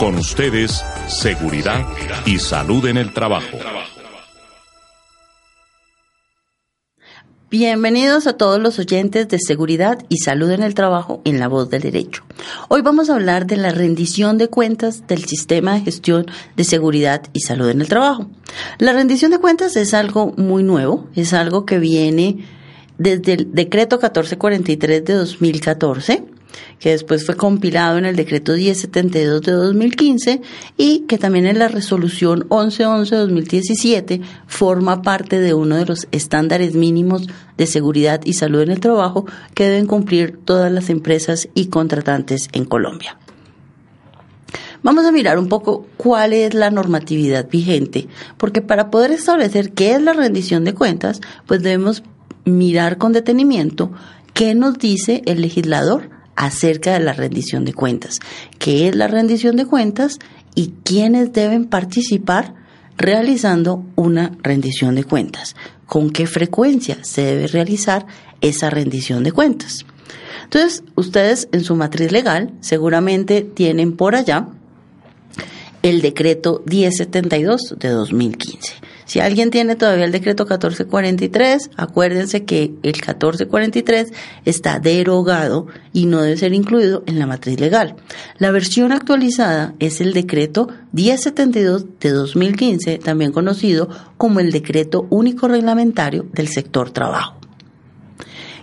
Con ustedes, seguridad y salud en el trabajo. Bienvenidos a todos los oyentes de Seguridad y Salud en el Trabajo en La Voz del Derecho. Hoy vamos a hablar de la rendición de cuentas del sistema de gestión de seguridad y salud en el trabajo. La rendición de cuentas es algo muy nuevo, es algo que viene desde el decreto 1443 de 2014 que después fue compilado en el decreto 1072 de 2015 y que también en la resolución 1111 de 2017 forma parte de uno de los estándares mínimos de seguridad y salud en el trabajo que deben cumplir todas las empresas y contratantes en Colombia. Vamos a mirar un poco cuál es la normatividad vigente, porque para poder establecer qué es la rendición de cuentas, pues debemos mirar con detenimiento qué nos dice el legislador acerca de la rendición de cuentas. ¿Qué es la rendición de cuentas y quiénes deben participar realizando una rendición de cuentas? ¿Con qué frecuencia se debe realizar esa rendición de cuentas? Entonces, ustedes en su matriz legal seguramente tienen por allá el decreto 1072 de 2015. Si alguien tiene todavía el decreto 1443, acuérdense que el 1443 está derogado y no debe ser incluido en la matriz legal. La versión actualizada es el decreto 1072 de 2015, también conocido como el decreto único reglamentario del sector trabajo.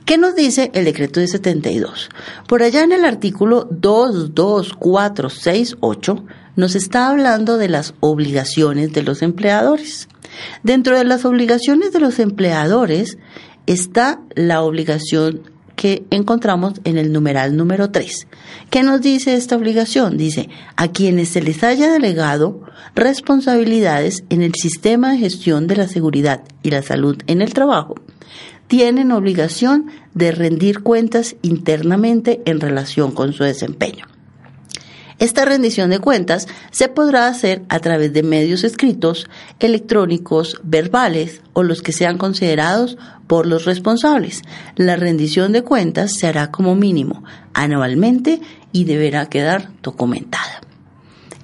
¿Qué nos dice el decreto de 72? Por allá en el artículo 22468 nos está hablando de las obligaciones de los empleadores. Dentro de las obligaciones de los empleadores está la obligación que encontramos en el numeral número 3. ¿Qué nos dice esta obligación? Dice, a quienes se les haya delegado responsabilidades en el sistema de gestión de la seguridad y la salud en el trabajo, tienen obligación de rendir cuentas internamente en relación con su desempeño. Esta rendición de cuentas se podrá hacer a través de medios escritos, electrónicos, verbales o los que sean considerados por los responsables. La rendición de cuentas se hará como mínimo anualmente y deberá quedar documentada.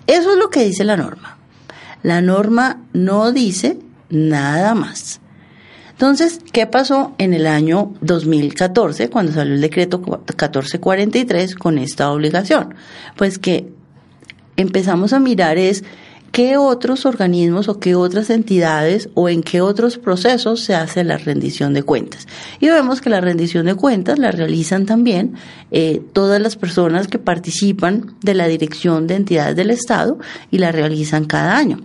Eso es lo que dice la norma. La norma no dice nada más. Entonces, ¿qué pasó en el año 2014 cuando salió el decreto 1443 con esta obligación? Pues que empezamos a mirar es qué otros organismos o qué otras entidades o en qué otros procesos se hace la rendición de cuentas. Y vemos que la rendición de cuentas la realizan también eh, todas las personas que participan de la dirección de entidades del Estado y la realizan cada año.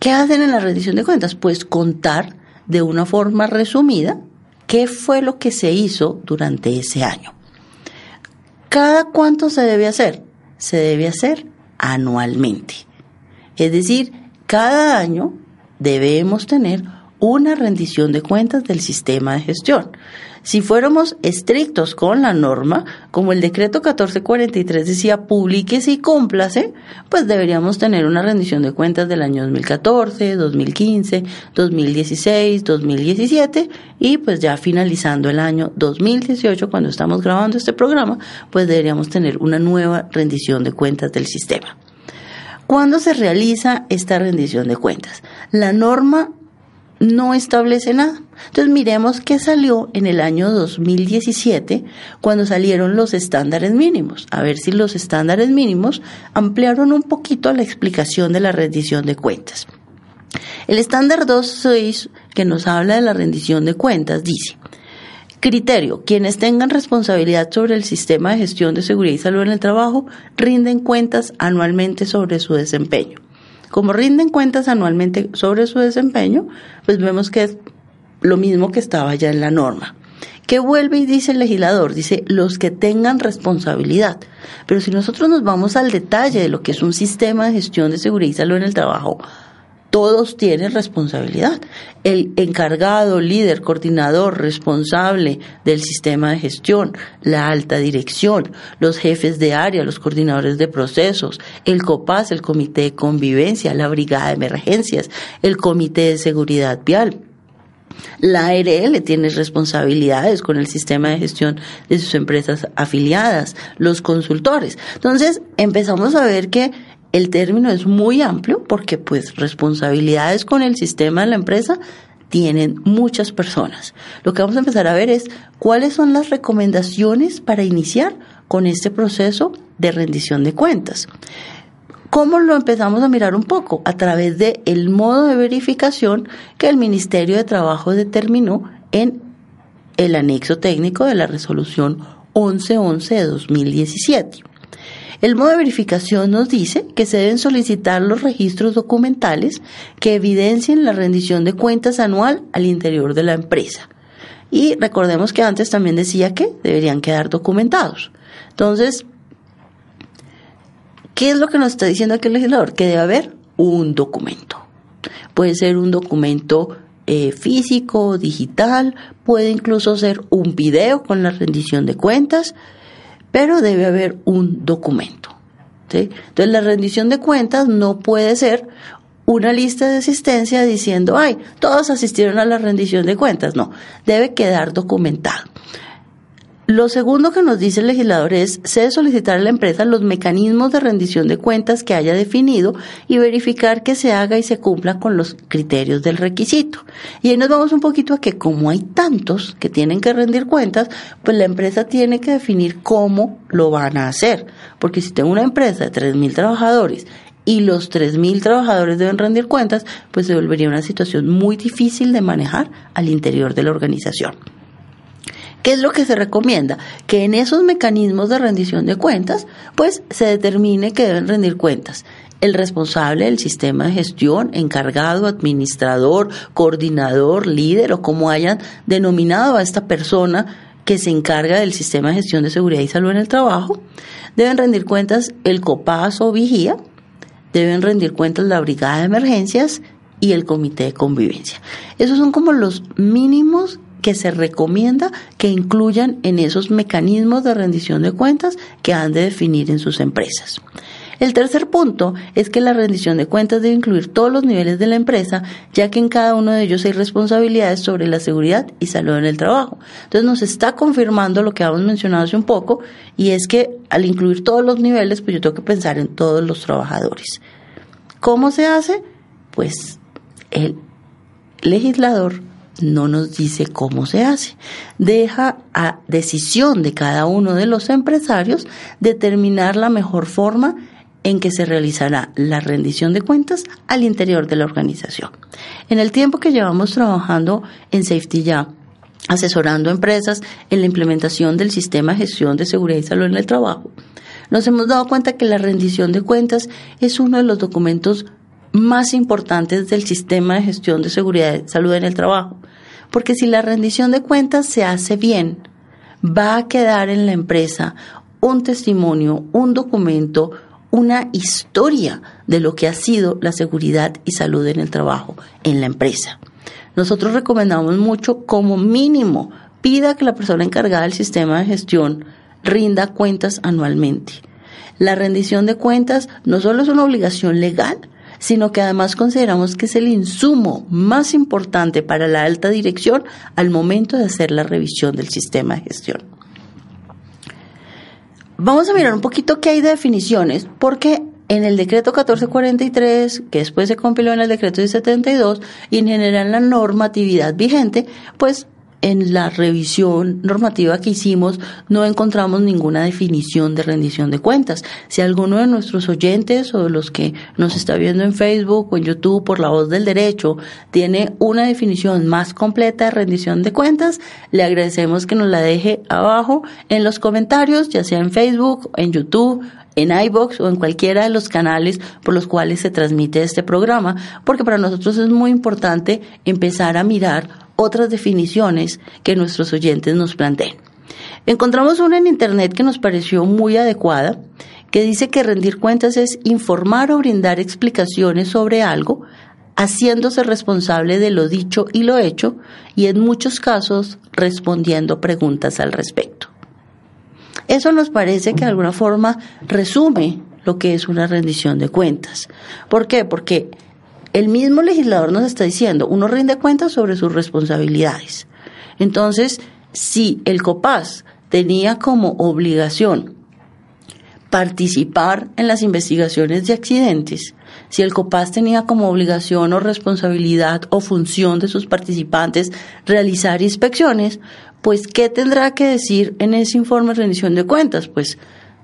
¿Qué hacen en la rendición de cuentas? Pues contar de una forma resumida qué fue lo que se hizo durante ese año. ¿Cada cuánto se debe hacer? Se debe hacer anualmente. Es decir, cada año debemos tener una rendición de cuentas del sistema de gestión. Si fuéramos estrictos con la norma, como el decreto 1443 decía, publíquese y cúmplase, pues deberíamos tener una rendición de cuentas del año 2014, 2015, 2016, 2017 y pues ya finalizando el año 2018, cuando estamos grabando este programa, pues deberíamos tener una nueva rendición de cuentas del sistema. ¿Cuándo se realiza esta rendición de cuentas? La norma no establece nada. Entonces miremos qué salió en el año 2017 cuando salieron los estándares mínimos. A ver si los estándares mínimos ampliaron un poquito la explicación de la rendición de cuentas. El estándar 2.6 que nos habla de la rendición de cuentas dice, criterio, quienes tengan responsabilidad sobre el sistema de gestión de seguridad y salud en el trabajo rinden cuentas anualmente sobre su desempeño. Como rinden cuentas anualmente sobre su desempeño, pues vemos que es lo mismo que estaba ya en la norma. ¿Qué vuelve y dice el legislador? Dice los que tengan responsabilidad. Pero si nosotros nos vamos al detalle de lo que es un sistema de gestión de seguridad y salud en el trabajo, todos tienen responsabilidad. El encargado, líder, coordinador, responsable del sistema de gestión, la alta dirección, los jefes de área, los coordinadores de procesos, el COPAS, el Comité de Convivencia, la Brigada de Emergencias, el Comité de Seguridad Vial. La ARL tiene responsabilidades con el sistema de gestión de sus empresas afiliadas, los consultores. Entonces, empezamos a ver que el término es muy amplio porque pues responsabilidades con el sistema de la empresa tienen muchas personas. Lo que vamos a empezar a ver es cuáles son las recomendaciones para iniciar con este proceso de rendición de cuentas. ¿Cómo lo empezamos a mirar un poco? A través del el modo de verificación que el Ministerio de Trabajo determinó en el anexo técnico de la resolución 1111 de 2017. El modo de verificación nos dice que se deben solicitar los registros documentales que evidencien la rendición de cuentas anual al interior de la empresa. Y recordemos que antes también decía que deberían quedar documentados. Entonces, ¿qué es lo que nos está diciendo aquí el legislador? Que debe haber un documento. Puede ser un documento eh, físico, digital, puede incluso ser un video con la rendición de cuentas, pero debe haber un documento. Entonces la rendición de cuentas no puede ser una lista de asistencia diciendo, ay, todos asistieron a la rendición de cuentas. No, debe quedar documentado. Lo segundo que nos dice el legislador es, se debe solicitar a la empresa los mecanismos de rendición de cuentas que haya definido y verificar que se haga y se cumpla con los criterios del requisito. Y ahí nos vamos un poquito a que como hay tantos que tienen que rendir cuentas, pues la empresa tiene que definir cómo lo van a hacer. Porque si tengo una empresa de 3.000 trabajadores y los 3.000 trabajadores deben rendir cuentas, pues se volvería una situación muy difícil de manejar al interior de la organización. ¿Qué es lo que se recomienda? Que en esos mecanismos de rendición de cuentas, pues se determine que deben rendir cuentas el responsable del sistema de gestión, encargado, administrador, coordinador, líder o como hayan denominado a esta persona que se encarga del sistema de gestión de seguridad y salud en el trabajo, deben rendir cuentas el COPAS o vigía, deben rendir cuentas la brigada de emergencias y el comité de convivencia. Esos son como los mínimos que se recomienda que incluyan en esos mecanismos de rendición de cuentas que han de definir en sus empresas. El tercer punto es que la rendición de cuentas debe incluir todos los niveles de la empresa, ya que en cada uno de ellos hay responsabilidades sobre la seguridad y salud en el trabajo. Entonces nos está confirmando lo que habíamos mencionado hace un poco, y es que al incluir todos los niveles, pues yo tengo que pensar en todos los trabajadores. ¿Cómo se hace? Pues el legislador no nos dice cómo se hace. Deja a decisión de cada uno de los empresarios determinar la mejor forma en que se realizará la rendición de cuentas al interior de la organización. En el tiempo que llevamos trabajando en Safety Ya, asesorando empresas en la implementación del sistema de gestión de seguridad y salud en el trabajo, nos hemos dado cuenta que la rendición de cuentas es uno de los documentos más importantes del sistema de gestión de seguridad y salud en el trabajo. Porque si la rendición de cuentas se hace bien, va a quedar en la empresa un testimonio, un documento, una historia de lo que ha sido la seguridad y salud en el trabajo en la empresa. Nosotros recomendamos mucho como mínimo pida que la persona encargada del sistema de gestión rinda cuentas anualmente. La rendición de cuentas no solo es una obligación legal, sino que además consideramos que es el insumo más importante para la alta dirección al momento de hacer la revisión del sistema de gestión. Vamos a mirar un poquito qué hay de definiciones, porque en el decreto 1443, que después se compiló en el decreto 1072 y en general en la normatividad vigente, pues en la revisión normativa que hicimos no encontramos ninguna definición de rendición de cuentas. Si alguno de nuestros oyentes o de los que nos está viendo en Facebook o en YouTube por la voz del derecho tiene una definición más completa de rendición de cuentas, le agradecemos que nos la deje abajo en los comentarios, ya sea en Facebook, en YouTube, en iBox o en cualquiera de los canales por los cuales se transmite este programa, porque para nosotros es muy importante empezar a mirar otras definiciones que nuestros oyentes nos planteen. Encontramos una en Internet que nos pareció muy adecuada, que dice que rendir cuentas es informar o brindar explicaciones sobre algo, haciéndose responsable de lo dicho y lo hecho, y en muchos casos respondiendo preguntas al respecto. Eso nos parece que de alguna forma resume lo que es una rendición de cuentas. ¿Por qué? Porque el mismo legislador nos está diciendo, uno rinde cuentas sobre sus responsabilidades. Entonces, si el COPAS tenía como obligación participar en las investigaciones de accidentes, si el COPAS tenía como obligación o responsabilidad o función de sus participantes realizar inspecciones, pues ¿qué tendrá que decir en ese informe de rendición de cuentas? Pues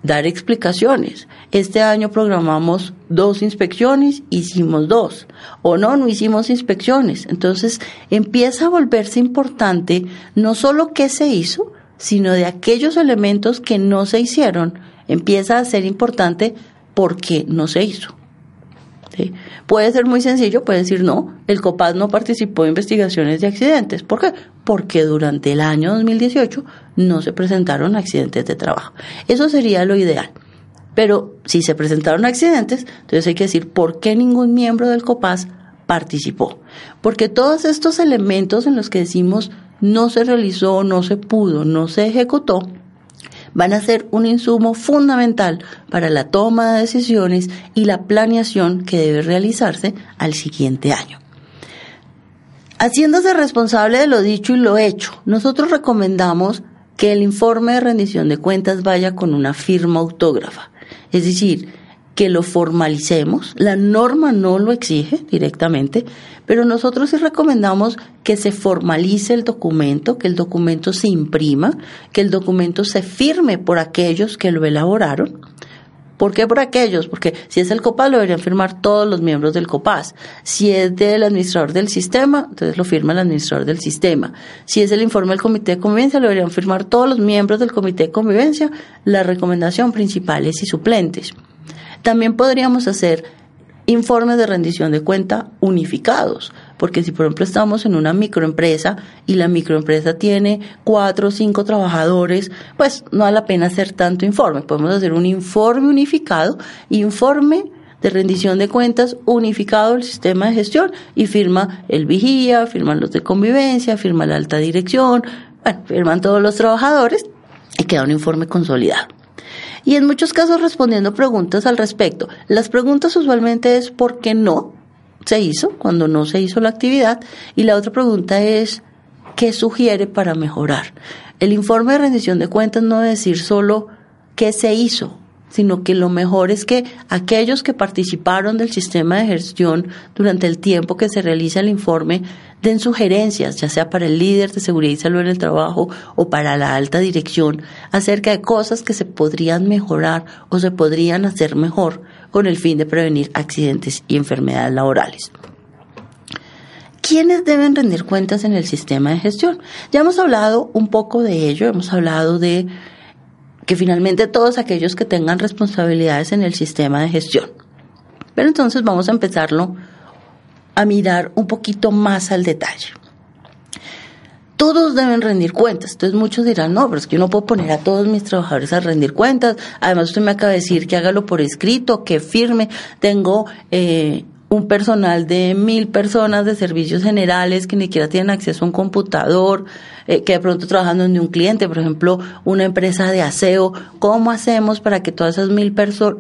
dar explicaciones. Este año programamos dos inspecciones, hicimos dos. O no, no hicimos inspecciones. Entonces empieza a volverse importante no solo qué se hizo, sino de aquellos elementos que no se hicieron. Empieza a ser importante por qué no se hizo. Puede ser muy sencillo, puede decir no, el COPAS no participó en investigaciones de accidentes. ¿Por qué? Porque durante el año 2018 no se presentaron accidentes de trabajo. Eso sería lo ideal. Pero si se presentaron accidentes, entonces hay que decir por qué ningún miembro del COPAS participó. Porque todos estos elementos en los que decimos no se realizó, no se pudo, no se ejecutó, van a ser un insumo fundamental para la toma de decisiones y la planeación que debe realizarse al siguiente año. Haciéndose responsable de lo dicho y lo hecho, nosotros recomendamos que el informe de rendición de cuentas vaya con una firma autógrafa, es decir, que lo formalicemos. La norma no lo exige directamente, pero nosotros sí recomendamos que se formalice el documento, que el documento se imprima, que el documento se firme por aquellos que lo elaboraron. ¿Por qué por aquellos? Porque si es el COPAS, lo deberían firmar todos los miembros del COPAS. Si es del administrador del sistema, entonces lo firma el administrador del sistema. Si es el informe del Comité de Convivencia, lo deberían firmar todos los miembros del Comité de Convivencia, la recomendación principales y suplentes. También podríamos hacer informes de rendición de cuenta unificados, porque si por ejemplo estamos en una microempresa y la microempresa tiene cuatro o cinco trabajadores, pues no vale la pena hacer tanto informe. Podemos hacer un informe unificado, informe de rendición de cuentas unificado del sistema de gestión y firma el vigía, firman los de convivencia, firma la alta dirección, bueno, firman todos los trabajadores y queda un informe consolidado y en muchos casos respondiendo preguntas al respecto. Las preguntas usualmente es ¿por qué no se hizo cuando no se hizo la actividad? Y la otra pregunta es ¿qué sugiere para mejorar? El informe de rendición de cuentas no debe decir solo qué se hizo, sino que lo mejor es que aquellos que participaron del sistema de gestión durante el tiempo que se realiza el informe den sugerencias, ya sea para el líder de seguridad y salud en el trabajo o para la alta dirección, acerca de cosas que se podrían mejorar o se podrían hacer mejor con el fin de prevenir accidentes y enfermedades laborales. ¿Quiénes deben rendir cuentas en el sistema de gestión? Ya hemos hablado un poco de ello, hemos hablado de que finalmente todos aquellos que tengan responsabilidades en el sistema de gestión. Pero entonces vamos a empezarlo a mirar un poquito más al detalle. Todos deben rendir cuentas. Entonces muchos dirán, no, pero es que yo no puedo poner a todos mis trabajadores a rendir cuentas. Además usted me acaba de decir que hágalo por escrito, que firme. Tengo eh, un personal de mil personas de servicios generales que ni siquiera tienen acceso a un computador, eh, que de pronto trabajando en un cliente, por ejemplo, una empresa de aseo, ¿cómo hacemos para que todas esas mil personas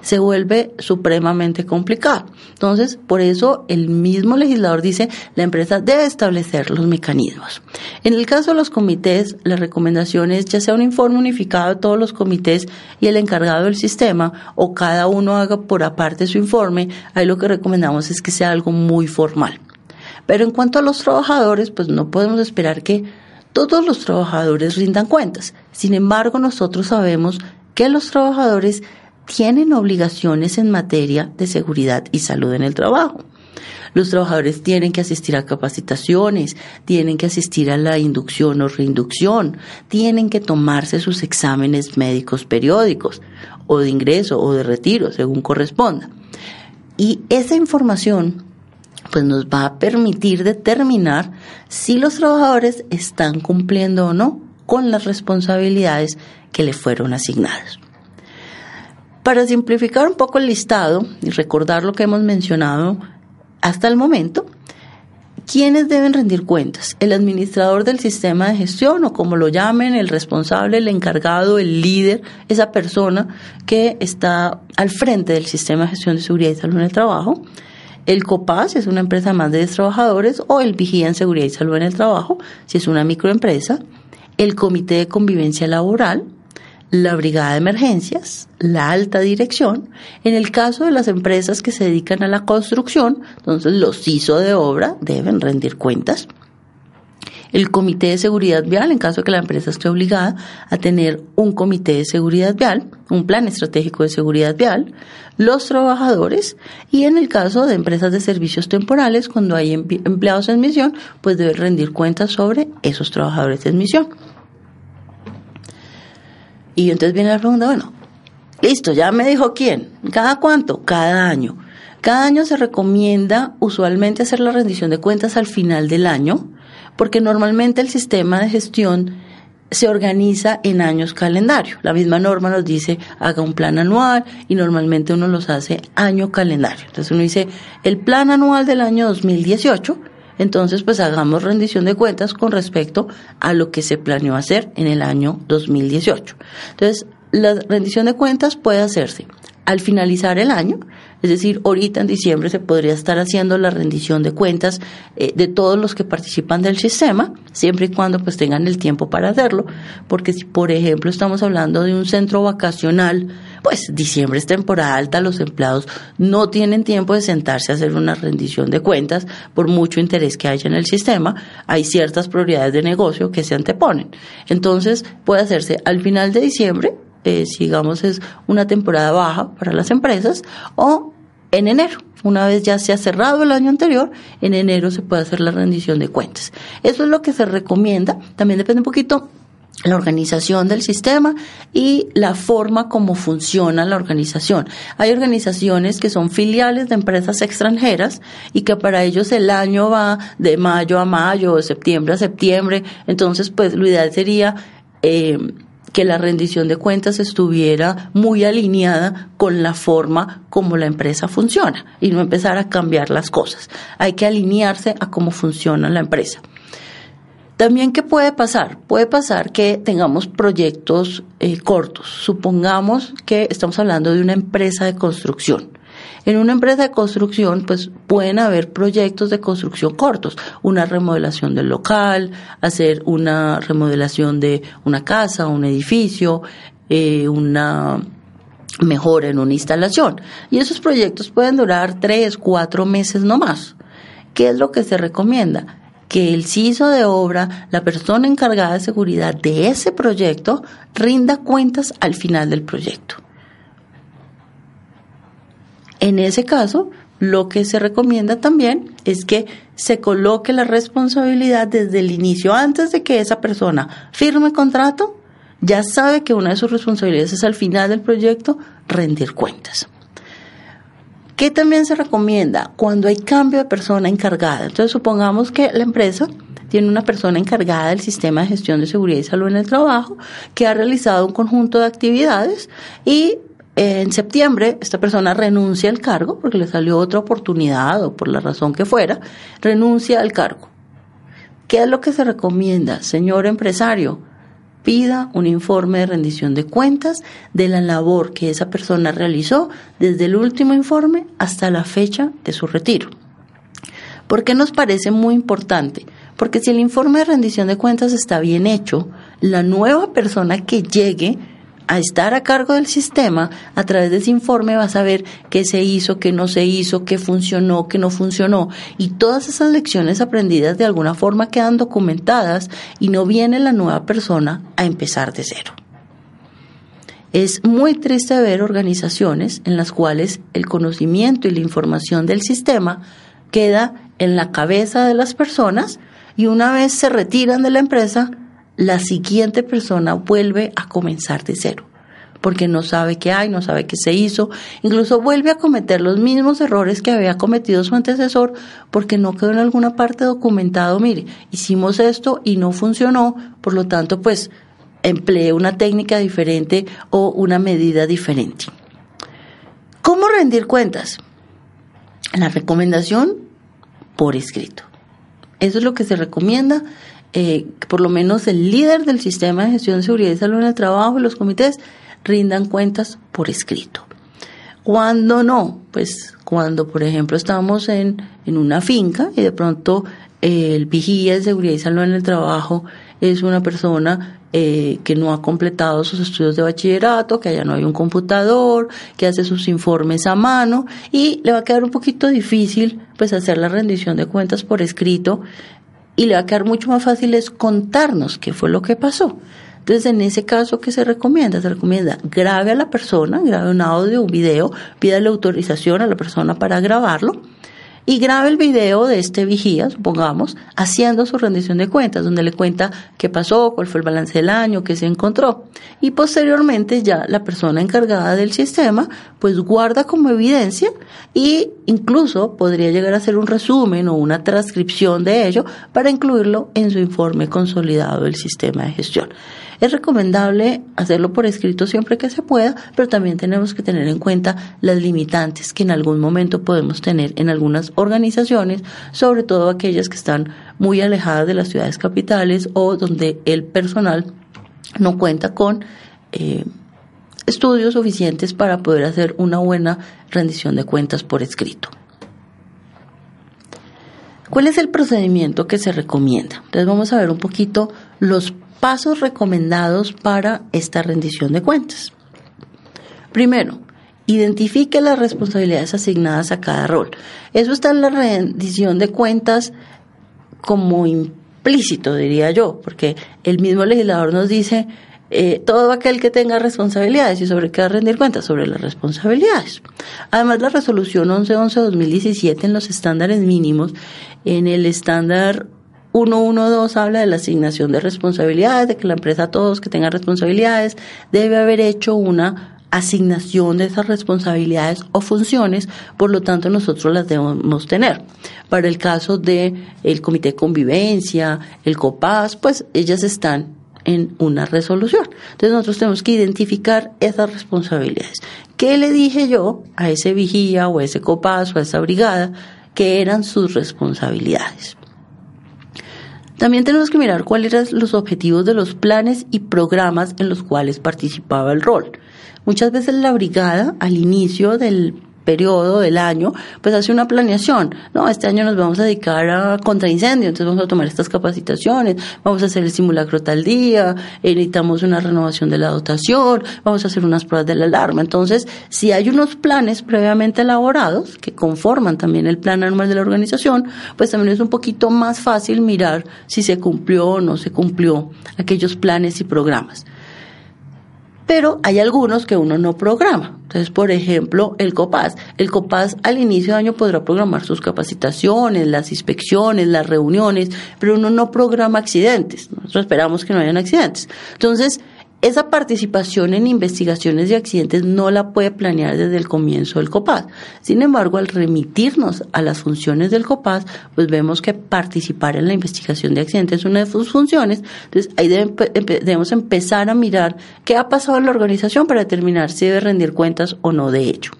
se vuelve supremamente complicado. Entonces, por eso el mismo legislador dice, la empresa debe establecer los mecanismos. En el caso de los comités, la recomendación es ya sea un informe unificado de todos los comités y el encargado del sistema, o cada uno haga por aparte su informe, ahí lo que recomendamos es que sea algo muy formal. Pero en cuanto a los trabajadores, pues no podemos esperar que todos los trabajadores rindan cuentas. Sin embargo, nosotros sabemos que los trabajadores tienen obligaciones en materia de seguridad y salud en el trabajo. Los trabajadores tienen que asistir a capacitaciones, tienen que asistir a la inducción o reinducción, tienen que tomarse sus exámenes médicos periódicos o de ingreso o de retiro, según corresponda. Y esa información pues nos va a permitir determinar si los trabajadores están cumpliendo o no con las responsabilidades que le fueron asignadas. Para simplificar un poco el listado y recordar lo que hemos mencionado hasta el momento, ¿quiénes deben rendir cuentas? El administrador del sistema de gestión o como lo llamen, el responsable, el encargado, el líder, esa persona que está al frente del sistema de gestión de seguridad y salud en el trabajo. El COPAS, si es una empresa más de 10 trabajadores, o el Vigía en Seguridad y Salud en el Trabajo, si es una microempresa. El Comité de Convivencia Laboral, la brigada de emergencias, la alta dirección. En el caso de las empresas que se dedican a la construcción, entonces los CISO de obra deben rendir cuentas. El comité de seguridad vial, en caso de que la empresa esté obligada a tener un comité de seguridad vial, un plan estratégico de seguridad vial, los trabajadores y en el caso de empresas de servicios temporales, cuando hay empleados en misión, pues deben rendir cuentas sobre esos trabajadores en misión. Y entonces viene la pregunta, bueno, listo, ya me dijo quién, ¿cada cuánto? Cada año. Cada año se recomienda usualmente hacer la rendición de cuentas al final del año, porque normalmente el sistema de gestión se organiza en años calendario. La misma norma nos dice haga un plan anual y normalmente uno los hace año calendario. Entonces uno dice el plan anual del año 2018, entonces pues hagamos rendición de cuentas con respecto a lo que se planeó hacer en el año 2018. Entonces la rendición de cuentas puede hacerse al finalizar el año, es decir, ahorita en diciembre se podría estar haciendo la rendición de cuentas eh, de todos los que participan del sistema, siempre y cuando pues tengan el tiempo para hacerlo, porque si por ejemplo estamos hablando de un centro vacacional, pues diciembre es temporada alta, los empleados no tienen tiempo de sentarse a hacer una rendición de cuentas por mucho interés que haya en el sistema, hay ciertas prioridades de negocio que se anteponen. Entonces puede hacerse al final de diciembre eh, digamos es una temporada baja para las empresas, o en enero. Una vez ya se ha cerrado el año anterior, en enero se puede hacer la rendición de cuentas. Eso es lo que se recomienda. También depende un poquito la organización del sistema y la forma como funciona la organización. Hay organizaciones que son filiales de empresas extranjeras y que para ellos el año va de mayo a mayo, de septiembre a septiembre. Entonces, pues lo ideal sería eh, que la rendición de cuentas estuviera muy alineada con la forma como la empresa funciona y no empezar a cambiar las cosas. Hay que alinearse a cómo funciona la empresa. También, ¿qué puede pasar? Puede pasar que tengamos proyectos eh, cortos. Supongamos que estamos hablando de una empresa de construcción en una empresa de construcción, pues pueden haber proyectos de construcción cortos, una remodelación del local, hacer una remodelación de una casa, un edificio, eh, una mejora en una instalación. Y esos proyectos pueden durar tres, cuatro meses no más. ¿Qué es lo que se recomienda? que el CISO de obra, la persona encargada de seguridad de ese proyecto, rinda cuentas al final del proyecto. En ese caso, lo que se recomienda también es que se coloque la responsabilidad desde el inicio, antes de que esa persona firme contrato, ya sabe que una de sus responsabilidades es al final del proyecto rendir cuentas. ¿Qué también se recomienda? Cuando hay cambio de persona encargada. Entonces, supongamos que la empresa tiene una persona encargada del sistema de gestión de seguridad y salud en el trabajo que ha realizado un conjunto de actividades y en septiembre esta persona renuncia al cargo porque le salió otra oportunidad o por la razón que fuera, renuncia al cargo. ¿Qué es lo que se recomienda, señor empresario? Pida un informe de rendición de cuentas de la labor que esa persona realizó desde el último informe hasta la fecha de su retiro. ¿Por qué nos parece muy importante? Porque si el informe de rendición de cuentas está bien hecho, la nueva persona que llegue a estar a cargo del sistema, a través de ese informe vas a ver qué se hizo, qué no se hizo, qué funcionó, qué no funcionó. Y todas esas lecciones aprendidas de alguna forma quedan documentadas y no viene la nueva persona a empezar de cero. Es muy triste ver organizaciones en las cuales el conocimiento y la información del sistema queda en la cabeza de las personas y una vez se retiran de la empresa, la siguiente persona vuelve a comenzar de cero. porque no sabe qué hay, no sabe qué se hizo, incluso vuelve a cometer los mismos errores que había cometido su antecesor porque no quedó en alguna parte documentado, mire, hicimos esto y no funcionó, por lo tanto, pues emplee una técnica diferente o una medida diferente. ¿Cómo rendir cuentas? La recomendación por escrito. Eso es lo que se recomienda eh, por lo menos el líder del sistema de gestión de seguridad y salud en el trabajo y los comités rindan cuentas por escrito. Cuando no, pues cuando por ejemplo estamos en, en una finca y de pronto eh, el vigía de seguridad y salud en el trabajo es una persona eh, que no ha completado sus estudios de bachillerato, que allá no hay un computador, que hace sus informes a mano y le va a quedar un poquito difícil pues hacer la rendición de cuentas por escrito y le va a quedar mucho más fácil es contarnos qué fue lo que pasó. Entonces, en ese caso, ¿qué se recomienda? Se recomienda grabe a la persona, grabe un audio, un video, pídale autorización a la persona para grabarlo y grabe el video de este vigía, supongamos, haciendo su rendición de cuentas, donde le cuenta qué pasó, cuál fue el balance del año, qué se encontró. Y posteriormente ya la persona encargada del sistema, pues guarda como evidencia y incluso podría llegar a hacer un resumen o una transcripción de ello para incluirlo en su informe consolidado del sistema de gestión. Es recomendable hacerlo por escrito siempre que se pueda, pero también tenemos que tener en cuenta las limitantes que en algún momento podemos tener en algunas organizaciones, sobre todo aquellas que están muy alejadas de las ciudades capitales o donde el personal no cuenta con eh, estudios suficientes para poder hacer una buena rendición de cuentas por escrito. ¿Cuál es el procedimiento que se recomienda? Entonces vamos a ver un poquito los pasos recomendados para esta rendición de cuentas. Primero, identifique las responsabilidades asignadas a cada rol. Eso está en la rendición de cuentas como implícito, diría yo, porque el mismo legislador nos dice, eh, todo aquel que tenga responsabilidades y sobre qué va a rendir cuentas, sobre las responsabilidades. Además, la resolución 1111-2017 en los estándares mínimos, en el estándar 112 habla de la asignación de responsabilidades, de que la empresa, todos que tengan responsabilidades, debe haber hecho una asignación de esas responsabilidades o funciones, por lo tanto nosotros las debemos tener. Para el caso de el comité de convivencia, el COPAS, pues ellas están en una resolución. Entonces nosotros tenemos que identificar esas responsabilidades. ¿Qué le dije yo a ese vigía o a ese COPAS o a esa brigada que eran sus responsabilidades? También tenemos que mirar cuáles eran los objetivos de los planes y programas en los cuales participaba el rol. Muchas veces la brigada, al inicio del periodo del año, pues hace una planeación. No, este año nos vamos a dedicar a contraincendio, entonces vamos a tomar estas capacitaciones, vamos a hacer el simulacro tal día, eh, necesitamos una renovación de la dotación, vamos a hacer unas pruebas de la alarma. Entonces, si hay unos planes previamente elaborados que conforman también el plan anual de la organización, pues también es un poquito más fácil mirar si se cumplió o no se cumplió aquellos planes y programas pero hay algunos que uno no programa. Entonces, por ejemplo, el COPAS. El COPAS al inicio de año podrá programar sus capacitaciones, las inspecciones, las reuniones, pero uno no programa accidentes. Nosotros esperamos que no hayan accidentes. Entonces, esa participación en investigaciones de accidentes no la puede planear desde el comienzo del COPAS. Sin embargo, al remitirnos a las funciones del COPAS, pues vemos que participar en la investigación de accidentes es una de sus funciones. Entonces, ahí debemos empezar a mirar qué ha pasado en la organización para determinar si debe rendir cuentas o no de ello.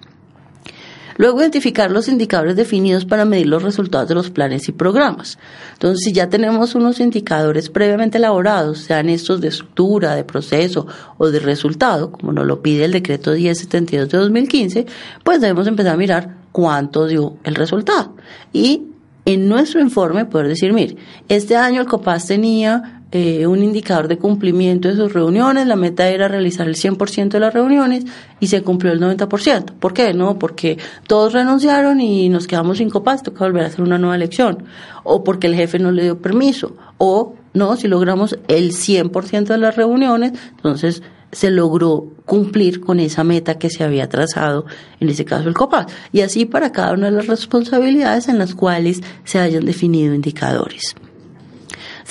Luego identificar los indicadores definidos para medir los resultados de los planes y programas. Entonces, si ya tenemos unos indicadores previamente elaborados, sean estos de estructura, de proceso o de resultado, como nos lo pide el decreto 1072 de 2015, pues debemos empezar a mirar cuánto dio el resultado. Y en nuestro informe poder decir, mire, este año el COPAS tenía eh, un indicador de cumplimiento de sus reuniones, la meta era realizar el 100% de las reuniones y se cumplió el 90%. ¿Por qué? No, porque todos renunciaron y nos quedamos sin copas, toca volver a hacer una nueva elección, o porque el jefe no le dio permiso, o no, si logramos el 100% de las reuniones, entonces se logró cumplir con esa meta que se había trazado, en ese caso el COPAS, y así para cada una de las responsabilidades en las cuales se hayan definido indicadores.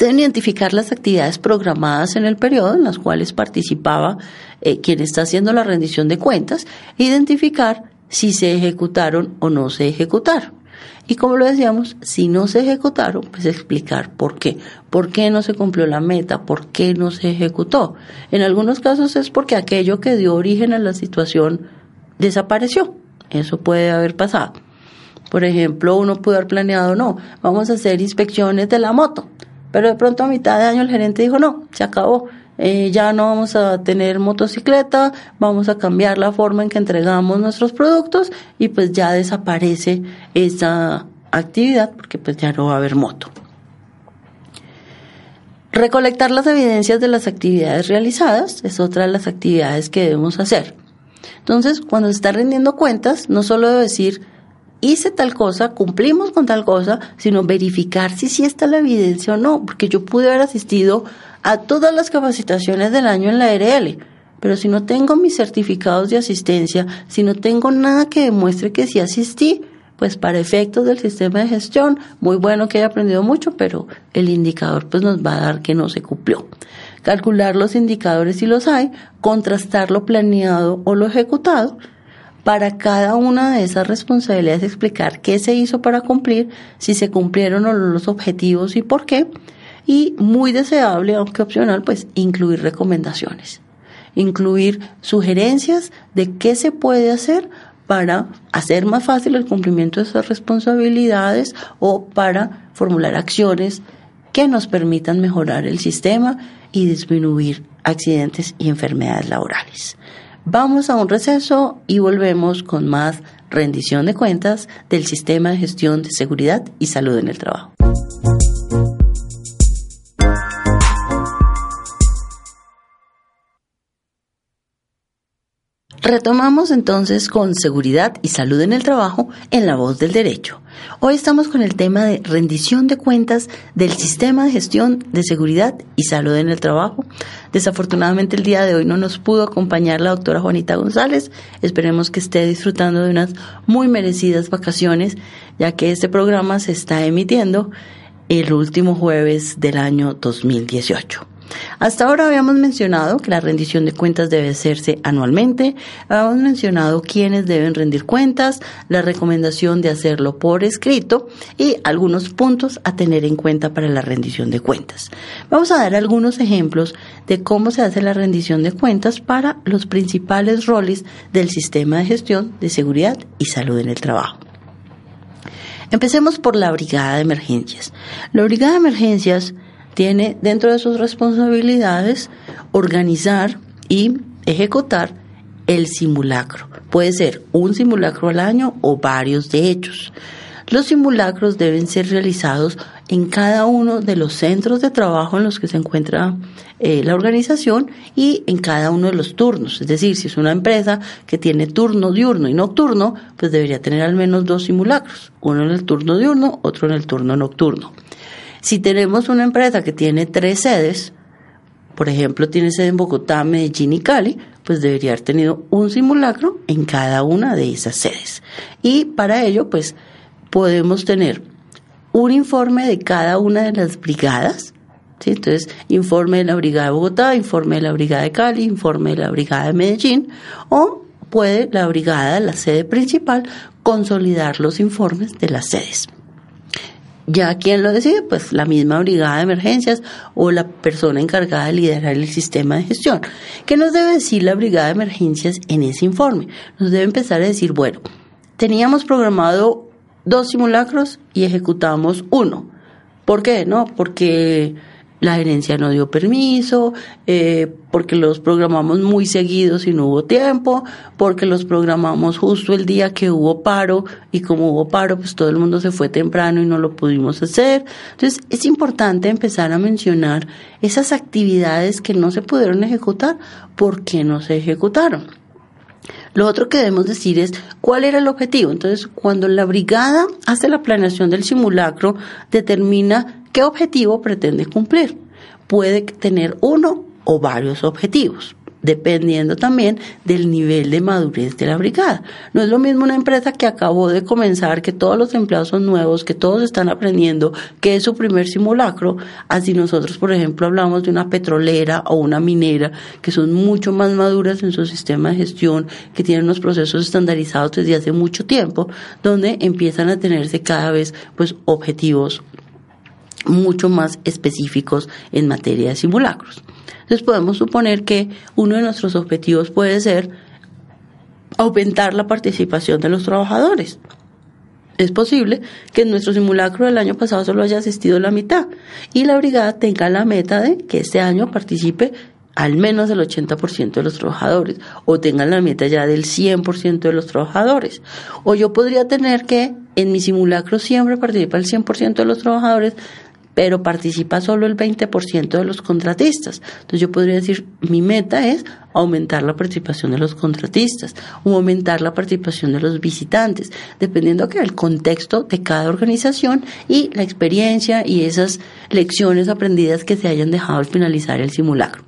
Deben identificar las actividades programadas en el periodo en las cuales participaba eh, quien está haciendo la rendición de cuentas e identificar si se ejecutaron o no se ejecutaron. Y como lo decíamos, si no se ejecutaron, pues explicar por qué. ¿Por qué no se cumplió la meta? ¿Por qué no se ejecutó? En algunos casos es porque aquello que dio origen a la situación desapareció. Eso puede haber pasado. Por ejemplo, uno pudo haber planeado, no, vamos a hacer inspecciones de la moto. Pero de pronto a mitad de año el gerente dijo, no, se acabó. Eh, ya no vamos a tener motocicleta, vamos a cambiar la forma en que entregamos nuestros productos y pues ya desaparece esa actividad porque pues ya no va a haber moto. Recolectar las evidencias de las actividades realizadas es otra de las actividades que debemos hacer. Entonces, cuando se está rindiendo cuentas, no solo decir, hice tal cosa, cumplimos con tal cosa, sino verificar si sí está la evidencia o no, porque yo pude haber asistido a todas las capacitaciones del año en la RL, pero si no tengo mis certificados de asistencia, si no tengo nada que demuestre que sí asistí, pues para efectos del sistema de gestión, muy bueno que haya aprendido mucho, pero el indicador pues nos va a dar que no se cumplió. Calcular los indicadores si los hay, contrastar lo planeado o lo ejecutado, para cada una de esas responsabilidades explicar qué se hizo para cumplir, si se cumplieron o los objetivos y por qué, y muy deseable, aunque opcional, pues incluir recomendaciones, incluir sugerencias de qué se puede hacer para hacer más fácil el cumplimiento de esas responsabilidades o para formular acciones que nos permitan mejorar el sistema y disminuir accidentes y enfermedades laborales. Vamos a un receso y volvemos con más rendición de cuentas del sistema de gestión de seguridad y salud en el trabajo. Retomamos entonces con seguridad y salud en el trabajo en la voz del derecho. Hoy estamos con el tema de rendición de cuentas del sistema de gestión de seguridad y salud en el trabajo. Desafortunadamente el día de hoy no nos pudo acompañar la doctora Juanita González. Esperemos que esté disfrutando de unas muy merecidas vacaciones, ya que este programa se está emitiendo el último jueves del año 2018. Hasta ahora habíamos mencionado que la rendición de cuentas debe hacerse anualmente, habíamos mencionado quiénes deben rendir cuentas, la recomendación de hacerlo por escrito y algunos puntos a tener en cuenta para la rendición de cuentas. Vamos a dar algunos ejemplos de cómo se hace la rendición de cuentas para los principales roles del sistema de gestión de seguridad y salud en el trabajo. Empecemos por la brigada de emergencias. La brigada de emergencias tiene dentro de sus responsabilidades organizar y ejecutar el simulacro. Puede ser un simulacro al año o varios de ellos. Los simulacros deben ser realizados en cada uno de los centros de trabajo en los que se encuentra eh, la organización y en cada uno de los turnos. Es decir, si es una empresa que tiene turno diurno y nocturno, pues debería tener al menos dos simulacros, uno en el turno diurno, otro en el turno nocturno. Si tenemos una empresa que tiene tres sedes, por ejemplo, tiene sede en Bogotá, Medellín y Cali, pues debería haber tenido un simulacro en cada una de esas sedes. Y para ello, pues podemos tener un informe de cada una de las brigadas. ¿sí? Entonces, informe de la Brigada de Bogotá, informe de la Brigada de Cali, informe de la Brigada de Medellín, o puede la Brigada, la sede principal, consolidar los informes de las sedes. Ya quién lo decide, pues la misma brigada de emergencias o la persona encargada de liderar el sistema de gestión. ¿Qué nos debe decir la brigada de emergencias en ese informe? Nos debe empezar a decir, bueno, teníamos programado dos simulacros y ejecutamos uno. ¿Por qué? No, porque la gerencia no dio permiso, eh, porque los programamos muy seguidos y no hubo tiempo, porque los programamos justo el día que hubo paro y como hubo paro, pues todo el mundo se fue temprano y no lo pudimos hacer. Entonces es importante empezar a mencionar esas actividades que no se pudieron ejecutar, ¿por qué no se ejecutaron? Lo otro que debemos decir es cuál era el objetivo. Entonces, cuando la brigada hace la planeación del simulacro, determina ¿Qué objetivo pretende cumplir? Puede tener uno o varios objetivos. dependiendo también del nivel de madurez de la brigada. No es lo mismo una empresa que acabó de comenzar, que todos los empleados son nuevos, que todos están aprendiendo, que es su primer simulacro, así nosotros, por ejemplo, hablamos de una petrolera o una minera, que son mucho más maduras en su sistema de gestión, que tienen unos procesos estandarizados desde hace mucho tiempo, donde empiezan a tenerse cada vez pues objetivos mucho más específicos en materia de simulacros. Entonces podemos suponer que uno de nuestros objetivos puede ser aumentar la participación de los trabajadores. Es posible que en nuestro simulacro del año pasado solo haya asistido la mitad y la brigada tenga la meta de que este año participe al menos el 80% de los trabajadores o tenga la meta ya del 100% de los trabajadores. O yo podría tener que en mi simulacro siempre participa el 100% de los trabajadores pero participa solo el 20% de los contratistas. Entonces yo podría decir, mi meta es aumentar la participación de los contratistas o aumentar la participación de los visitantes, dependiendo del contexto de cada organización y la experiencia y esas lecciones aprendidas que se hayan dejado al finalizar el simulacro.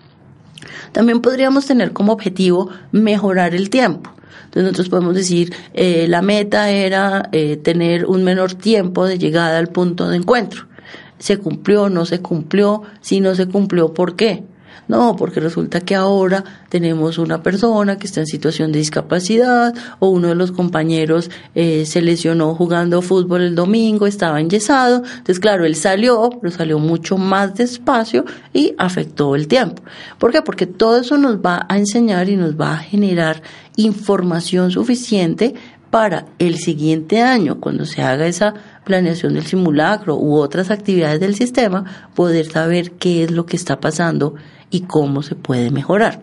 También podríamos tener como objetivo mejorar el tiempo. Entonces nosotros podemos decir, eh, la meta era eh, tener un menor tiempo de llegada al punto de encuentro se cumplió, no se cumplió, si no se cumplió, ¿por qué? No, porque resulta que ahora tenemos una persona que está en situación de discapacidad o uno de los compañeros eh, se lesionó jugando fútbol el domingo, estaba enyesado. Entonces, claro, él salió, pero salió mucho más despacio y afectó el tiempo. ¿Por qué? Porque todo eso nos va a enseñar y nos va a generar información suficiente para el siguiente año, cuando se haga esa planeación del simulacro u otras actividades del sistema, poder saber qué es lo que está pasando y cómo se puede mejorar.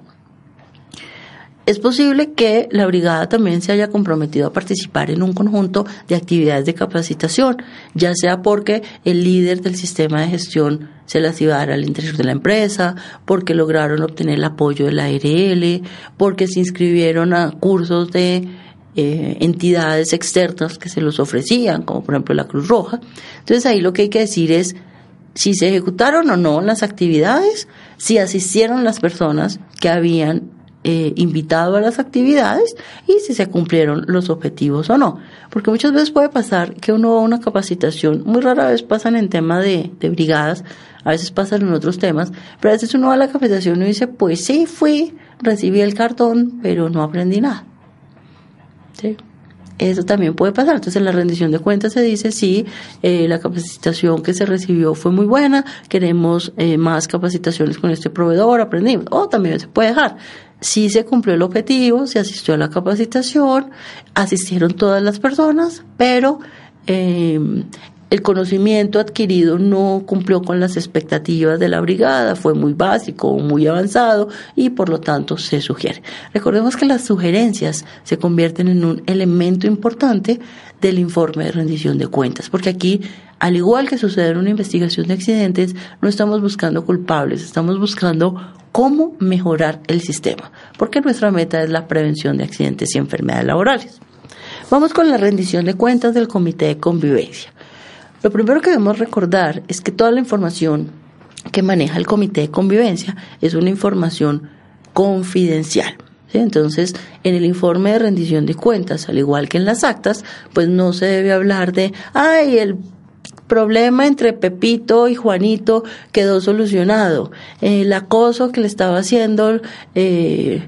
Es posible que la brigada también se haya comprometido a participar en un conjunto de actividades de capacitación, ya sea porque el líder del sistema de gestión se las iba a dar al interior de la empresa, porque lograron obtener el apoyo de la ARL, porque se inscribieron a cursos de eh, entidades externas que se los ofrecían, como por ejemplo la Cruz Roja. Entonces ahí lo que hay que decir es si se ejecutaron o no las actividades, si asistieron las personas que habían eh, invitado a las actividades y si se cumplieron los objetivos o no. Porque muchas veces puede pasar que uno va a una capacitación, muy rara vez pasan en tema de, de brigadas, a veces pasan en otros temas, pero a veces uno va a la capacitación y dice, pues sí, fui, recibí el cartón, pero no aprendí nada. Eso también puede pasar. Entonces, en la rendición de cuentas se dice, sí, eh, la capacitación que se recibió fue muy buena, queremos eh, más capacitaciones con este proveedor, aprendimos. O también se puede dejar. Sí se cumplió el objetivo, se asistió a la capacitación, asistieron todas las personas, pero eh, el conocimiento adquirido no cumplió con las expectativas de la brigada, fue muy básico, muy avanzado y por lo tanto se sugiere. Recordemos que las sugerencias se convierten en un elemento importante del informe de rendición de cuentas, porque aquí, al igual que sucede en una investigación de accidentes, no estamos buscando culpables, estamos buscando cómo mejorar el sistema, porque nuestra meta es la prevención de accidentes y enfermedades laborales. Vamos con la rendición de cuentas del Comité de Convivencia. Lo primero que debemos recordar es que toda la información que maneja el Comité de Convivencia es una información confidencial. Entonces, en el informe de rendición de cuentas, al igual que en las actas, pues no se debe hablar de, ay, el problema entre Pepito y Juanito quedó solucionado, el acoso que le estaba haciendo eh,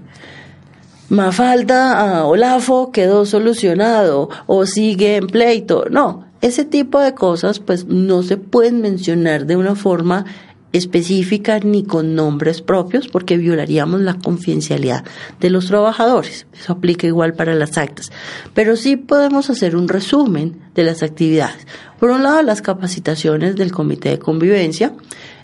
Mafalda a Olafo quedó solucionado o sigue en pleito. No, ese tipo de cosas pues no se pueden mencionar de una forma específica ni con nombres propios porque violaríamos la confidencialidad de los trabajadores. Eso aplica igual para las actas. Pero sí podemos hacer un resumen de las actividades. Por un lado, las capacitaciones del Comité de Convivencia,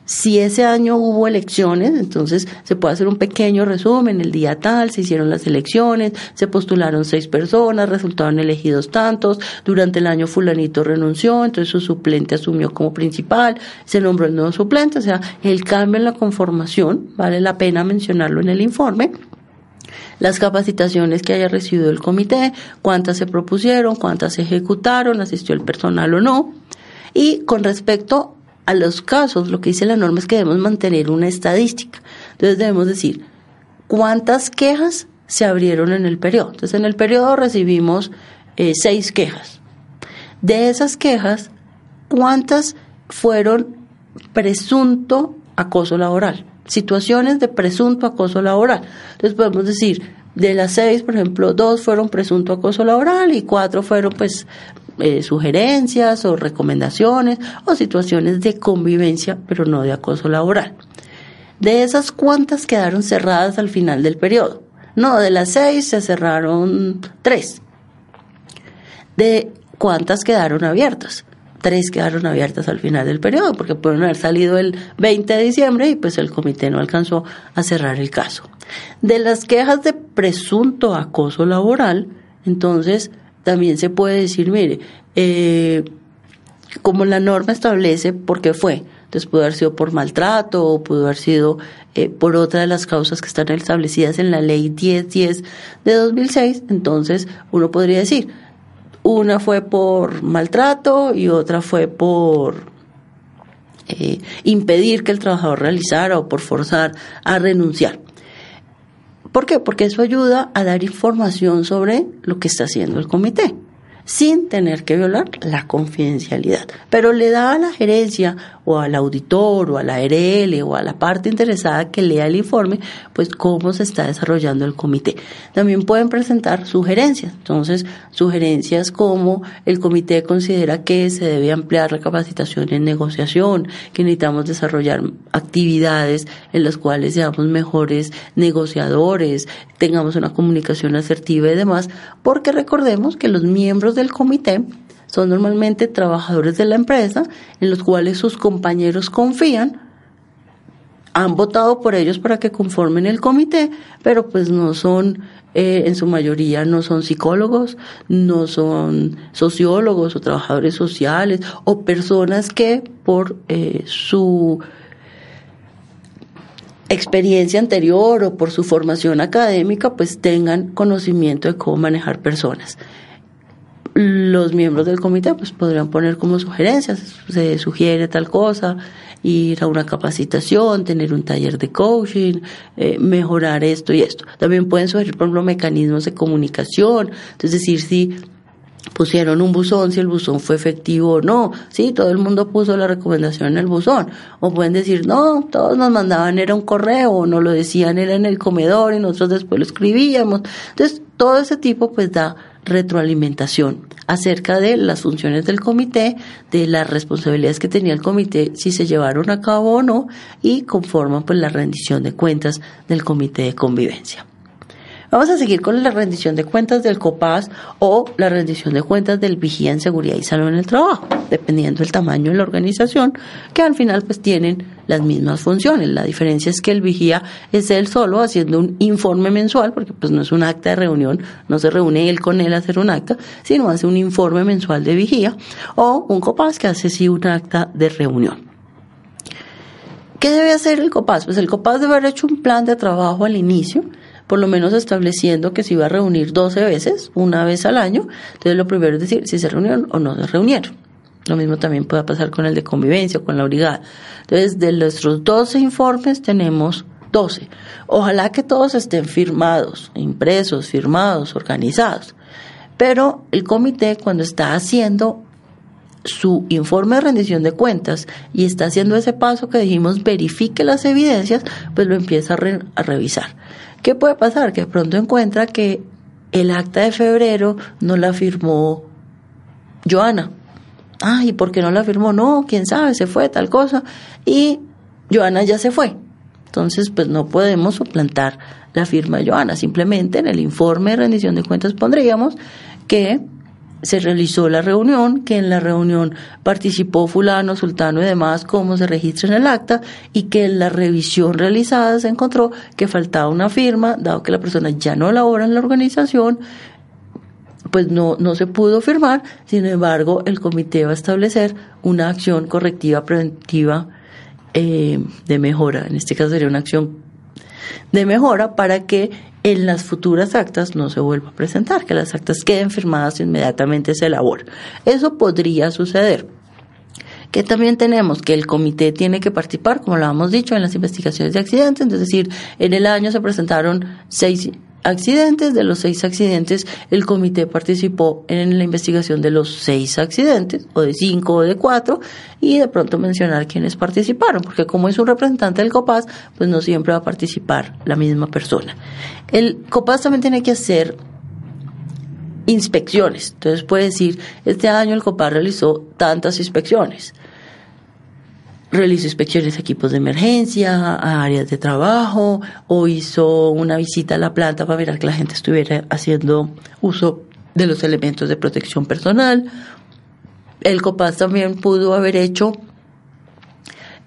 si ese año hubo elecciones, entonces se puede hacer un pequeño resumen. El día tal se hicieron las elecciones, se postularon seis personas, resultaron elegidos tantos. Durante el año fulanito renunció, entonces su suplente asumió como principal, se nombró el nuevo suplente. O sea, el cambio en la conformación, vale la pena mencionarlo en el informe las capacitaciones que haya recibido el comité, cuántas se propusieron, cuántas se ejecutaron, asistió el personal o no. Y con respecto a los casos, lo que dice la norma es que debemos mantener una estadística. Entonces debemos decir cuántas quejas se abrieron en el periodo. Entonces, en el periodo recibimos eh, seis quejas. De esas quejas, ¿cuántas fueron presunto acoso laboral? Situaciones de presunto acoso laboral. Entonces, podemos decir, de las seis, por ejemplo, dos fueron presunto acoso laboral y cuatro fueron, pues, eh, sugerencias o recomendaciones o situaciones de convivencia, pero no de acoso laboral. De esas, ¿cuántas quedaron cerradas al final del periodo? No, de las seis se cerraron tres. ¿De cuántas quedaron abiertas? Tres quedaron abiertas al final del periodo, porque pueden haber salido el 20 de diciembre y pues el comité no alcanzó a cerrar el caso. De las quejas de presunto acoso laboral, entonces también se puede decir, mire, eh, como la norma establece, ¿por qué fue? Entonces pudo haber sido por maltrato o pudo haber sido eh, por otra de las causas que están establecidas en la ley 1010 de 2006. Entonces uno podría decir, una fue por maltrato y otra fue por eh, impedir que el trabajador realizara o por forzar a renunciar. ¿Por qué? Porque eso ayuda a dar información sobre lo que está haciendo el comité sin tener que violar la confidencialidad. Pero le da a la gerencia o al auditor o a la RL o a la parte interesada que lea el informe, pues cómo se está desarrollando el comité. También pueden presentar sugerencias. Entonces, sugerencias como el comité considera que se debe ampliar la capacitación en negociación, que necesitamos desarrollar actividades en las cuales seamos mejores negociadores, tengamos una comunicación asertiva y demás, porque recordemos que los miembros del comité son normalmente trabajadores de la empresa en los cuales sus compañeros confían, han votado por ellos para que conformen el comité, pero pues no son, eh, en su mayoría no son psicólogos, no son sociólogos o trabajadores sociales o personas que por eh, su experiencia anterior o por su formación académica pues tengan conocimiento de cómo manejar personas los miembros del comité pues podrían poner como sugerencias, se sugiere tal cosa, ir a una capacitación, tener un taller de coaching, eh, mejorar esto y esto. También pueden sugerir, por ejemplo, mecanismos de comunicación, es decir, si pusieron un buzón, si el buzón fue efectivo o no. Sí, todo el mundo puso la recomendación en el buzón. O pueden decir, no, todos nos mandaban, era un correo, o no lo decían, era en el comedor y nosotros después lo escribíamos. Entonces, todo ese tipo pues da retroalimentación acerca de las funciones del comité, de las responsabilidades que tenía el comité, si se llevaron a cabo o no, y conforman pues la rendición de cuentas del comité de convivencia. Vamos a seguir con la rendición de cuentas del COPAS o la rendición de cuentas del Vigía en Seguridad y Salud en el Trabajo, dependiendo del tamaño de la organización, que al final pues tienen las mismas funciones. La diferencia es que el vigía es él solo haciendo un informe mensual, porque pues no es un acta de reunión, no se reúne él con él a hacer un acta, sino hace un informe mensual de vigía, o un COPAS que hace sí un acta de reunión. ¿Qué debe hacer el COPAS? Pues el COPAS debe haber hecho un plan de trabajo al inicio, por lo menos estableciendo que se iba a reunir 12 veces, una vez al año. Entonces lo primero es decir si se reunieron o no se reunieron. Lo mismo también puede pasar con el de convivencia o con la brigada. Entonces, de nuestros 12 informes tenemos 12. Ojalá que todos estén firmados, impresos, firmados, organizados. Pero el comité cuando está haciendo su informe de rendición de cuentas y está haciendo ese paso que dijimos verifique las evidencias, pues lo empieza a, a revisar. ¿Qué puede pasar? Que de pronto encuentra que el acta de febrero no la firmó Joana. Ah, ¿y por qué no la firmó? No, quién sabe, se fue, tal cosa. Y Joana ya se fue. Entonces, pues no podemos suplantar la firma de Joana. Simplemente en el informe de rendición de cuentas pondríamos que se realizó la reunión, que en la reunión participó fulano, sultano y demás, como se registra en el acta, y que en la revisión realizada se encontró que faltaba una firma, dado que la persona ya no labora en la organización, pues no, no se pudo firmar, sin embargo el comité va a establecer una acción correctiva preventiva eh, de mejora, en este caso sería una acción de mejora para que en las futuras actas no se vuelva a presentar, que las actas queden firmadas inmediatamente se elabora. Eso podría suceder. que también tenemos que el comité tiene que participar, como lo hemos dicho, en las investigaciones de accidentes, es decir, en el año se presentaron seis accidentes, de los seis accidentes el comité participó en la investigación de los seis accidentes, o de cinco o de cuatro, y de pronto mencionar quiénes participaron, porque como es un representante del COPAS, pues no siempre va a participar la misma persona. El COPAS también tiene que hacer inspecciones. Entonces puede decir, este año el COPAS realizó tantas inspecciones. Realizó inspecciones a equipos de emergencia, a áreas de trabajo, o hizo una visita a la planta para ver que la gente estuviera haciendo uso de los elementos de protección personal. El COPAS también pudo haber hecho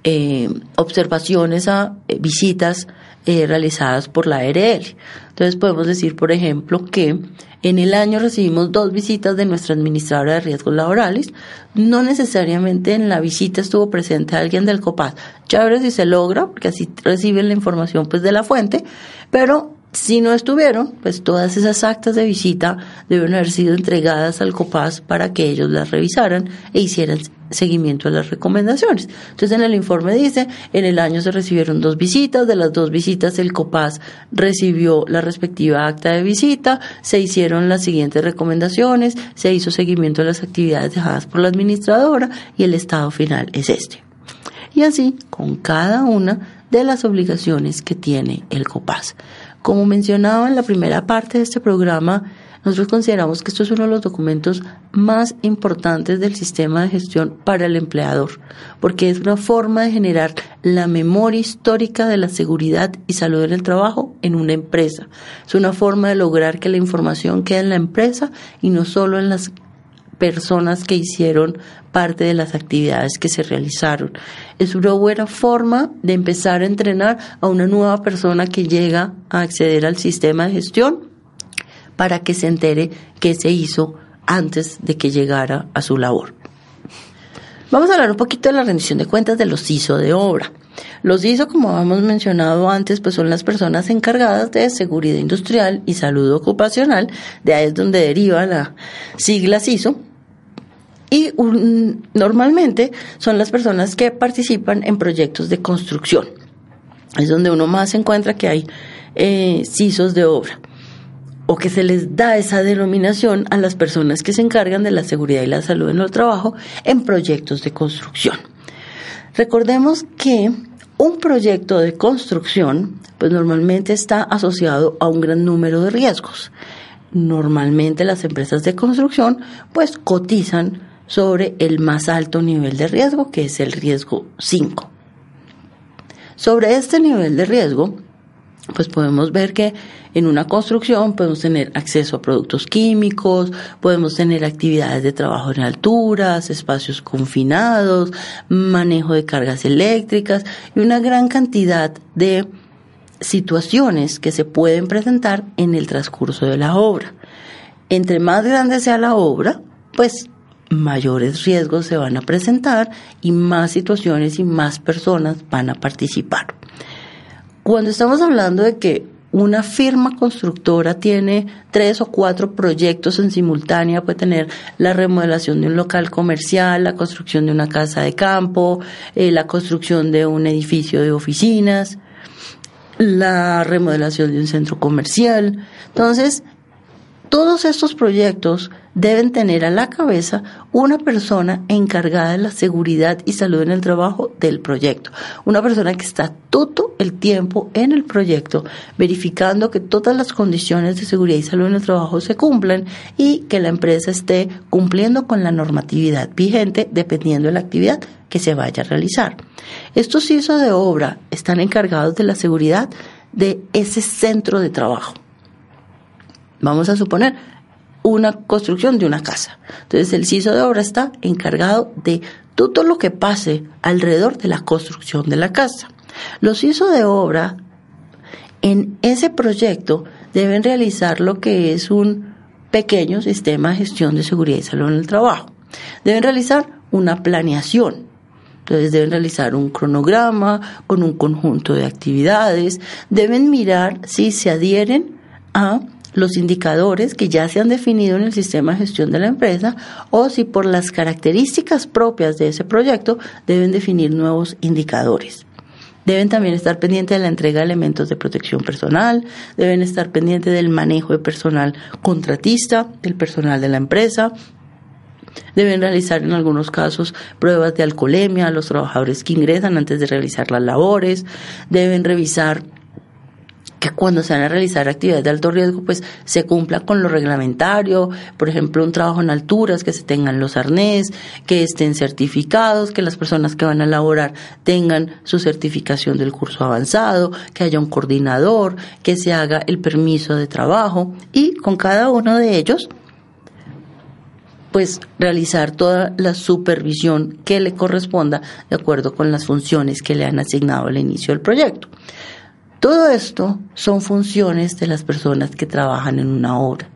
eh, observaciones a eh, visitas eh, realizadas por la ARL. Entonces podemos decir, por ejemplo, que en el año recibimos dos visitas de nuestra administradora de riesgos laborales. No necesariamente en la visita estuvo presente alguien del COPAS. Chévere si se logra, porque así reciben la información pues de la fuente, pero si no estuvieron, pues todas esas actas de visita deben haber sido entregadas al COPAS para que ellos las revisaran e hicieran seguimiento a las recomendaciones. Entonces en el informe dice, en el año se recibieron dos visitas, de las dos visitas el COPAS recibió la respectiva acta de visita, se hicieron las siguientes recomendaciones, se hizo seguimiento a las actividades dejadas por la administradora y el estado final es este. Y así con cada una de las obligaciones que tiene el COPAS. Como mencionaba en la primera parte de este programa, nosotros consideramos que esto es uno de los documentos más importantes del sistema de gestión para el empleador, porque es una forma de generar la memoria histórica de la seguridad y salud en el trabajo en una empresa. Es una forma de lograr que la información quede en la empresa y no solo en las personas que hicieron parte de las actividades que se realizaron. Es una buena forma de empezar a entrenar a una nueva persona que llega a acceder al sistema de gestión para que se entere qué se hizo antes de que llegara a su labor. Vamos a hablar un poquito de la rendición de cuentas de los ISO de obra. Los ISO, como hemos mencionado antes, pues son las personas encargadas de seguridad industrial y salud ocupacional, de ahí es donde deriva la sigla ISO, y normalmente son las personas que participan en proyectos de construcción. Es donde uno más encuentra que hay eh, CISOs de obra o que se les da esa denominación a las personas que se encargan de la seguridad y la salud en el trabajo en proyectos de construcción. Recordemos que un proyecto de construcción pues normalmente está asociado a un gran número de riesgos. Normalmente las empresas de construcción pues cotizan sobre el más alto nivel de riesgo, que es el riesgo 5. Sobre este nivel de riesgo, pues podemos ver que en una construcción podemos tener acceso a productos químicos, podemos tener actividades de trabajo en alturas, espacios confinados, manejo de cargas eléctricas y una gran cantidad de situaciones que se pueden presentar en el transcurso de la obra. Entre más grande sea la obra, pues mayores riesgos se van a presentar y más situaciones y más personas van a participar. Cuando estamos hablando de que una firma constructora tiene tres o cuatro proyectos en simultánea, puede tener la remodelación de un local comercial, la construcción de una casa de campo, eh, la construcción de un edificio de oficinas, la remodelación de un centro comercial. Entonces, todos estos proyectos deben tener a la cabeza una persona encargada de la seguridad y salud en el trabajo del proyecto. Una persona que está todo el tiempo en el proyecto verificando que todas las condiciones de seguridad y salud en el trabajo se cumplan y que la empresa esté cumpliendo con la normatividad vigente dependiendo de la actividad que se vaya a realizar. Estos ISO de obra están encargados de la seguridad de ese centro de trabajo. Vamos a suponer una construcción de una casa. Entonces el CISO de obra está encargado de todo lo que pase alrededor de la construcción de la casa. Los CISO de obra en ese proyecto deben realizar lo que es un pequeño sistema de gestión de seguridad y salud en el trabajo. Deben realizar una planeación. Entonces deben realizar un cronograma con un conjunto de actividades. Deben mirar si se adhieren a los indicadores que ya se han definido en el sistema de gestión de la empresa o si por las características propias de ese proyecto deben definir nuevos indicadores. Deben también estar pendientes de la entrega de elementos de protección personal, deben estar pendientes del manejo de personal contratista, del personal de la empresa, Deben realizar en algunos casos pruebas de alcoholemia a los trabajadores que ingresan antes de realizar las labores. Deben revisar que cuando se van a realizar actividades de alto riesgo, pues se cumpla con lo reglamentario, por ejemplo, un trabajo en alturas, que se tengan los arnés, que estén certificados, que las personas que van a laborar tengan su certificación del curso avanzado, que haya un coordinador, que se haga el permiso de trabajo y con cada uno de ellos pues realizar toda la supervisión que le corresponda de acuerdo con las funciones que le han asignado al inicio del proyecto. Todo esto son funciones de las personas que trabajan en una obra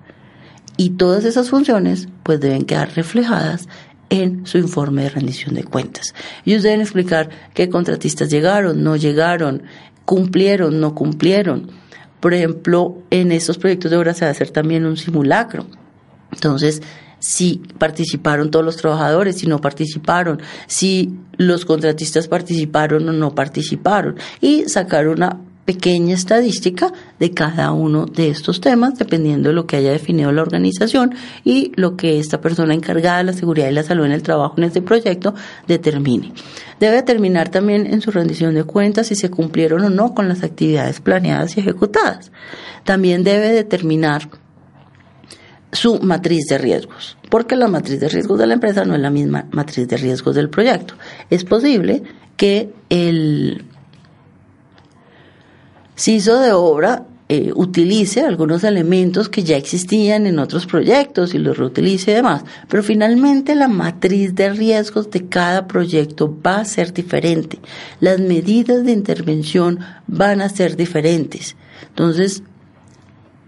y todas esas funciones pues deben quedar reflejadas en su informe de rendición de cuentas. Ellos deben explicar qué contratistas llegaron, no llegaron, cumplieron, no cumplieron. Por ejemplo, en estos proyectos de obra se va a hacer también un simulacro. Entonces, si participaron todos los trabajadores, si no participaron, si los contratistas participaron o no participaron y sacar una pequeña estadística de cada uno de estos temas, dependiendo de lo que haya definido la organización y lo que esta persona encargada de la seguridad y la salud en el trabajo en este proyecto determine. Debe determinar también en su rendición de cuentas si se cumplieron o no con las actividades planeadas y ejecutadas. También debe determinar su matriz de riesgos, porque la matriz de riesgos de la empresa no es la misma matriz de riesgos del proyecto. Es posible que el CISO de obra eh, utilice algunos elementos que ya existían en otros proyectos y los reutilice y demás, pero finalmente la matriz de riesgos de cada proyecto va a ser diferente. Las medidas de intervención van a ser diferentes. Entonces,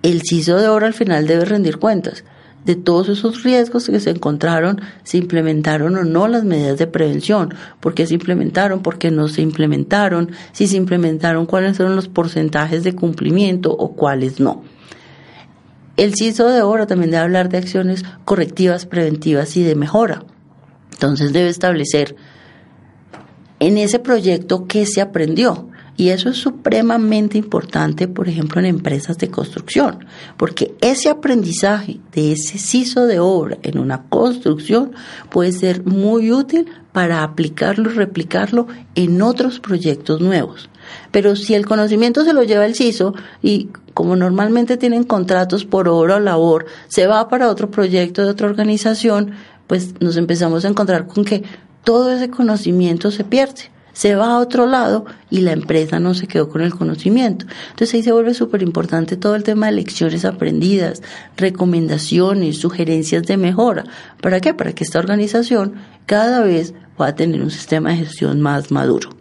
el CISO de obra al final debe rendir cuentas de todos esos riesgos que se encontraron, se implementaron o no las medidas de prevención, por qué se implementaron, por qué no se implementaron, si se implementaron, cuáles fueron los porcentajes de cumplimiento o cuáles no. El CISO de obra también debe hablar de acciones correctivas, preventivas y de mejora. Entonces debe establecer en ese proyecto qué se aprendió, y eso es supremamente importante, por ejemplo, en empresas de construcción, porque ese aprendizaje de ese CISO de obra en una construcción puede ser muy útil para aplicarlo y replicarlo en otros proyectos nuevos. Pero si el conocimiento se lo lleva el CISO y como normalmente tienen contratos por obra o labor, se va para otro proyecto de otra organización, pues nos empezamos a encontrar con que todo ese conocimiento se pierde se va a otro lado y la empresa no se quedó con el conocimiento. Entonces ahí se vuelve súper importante todo el tema de lecciones aprendidas, recomendaciones, sugerencias de mejora. ¿Para qué? Para que esta organización cada vez pueda tener un sistema de gestión más maduro.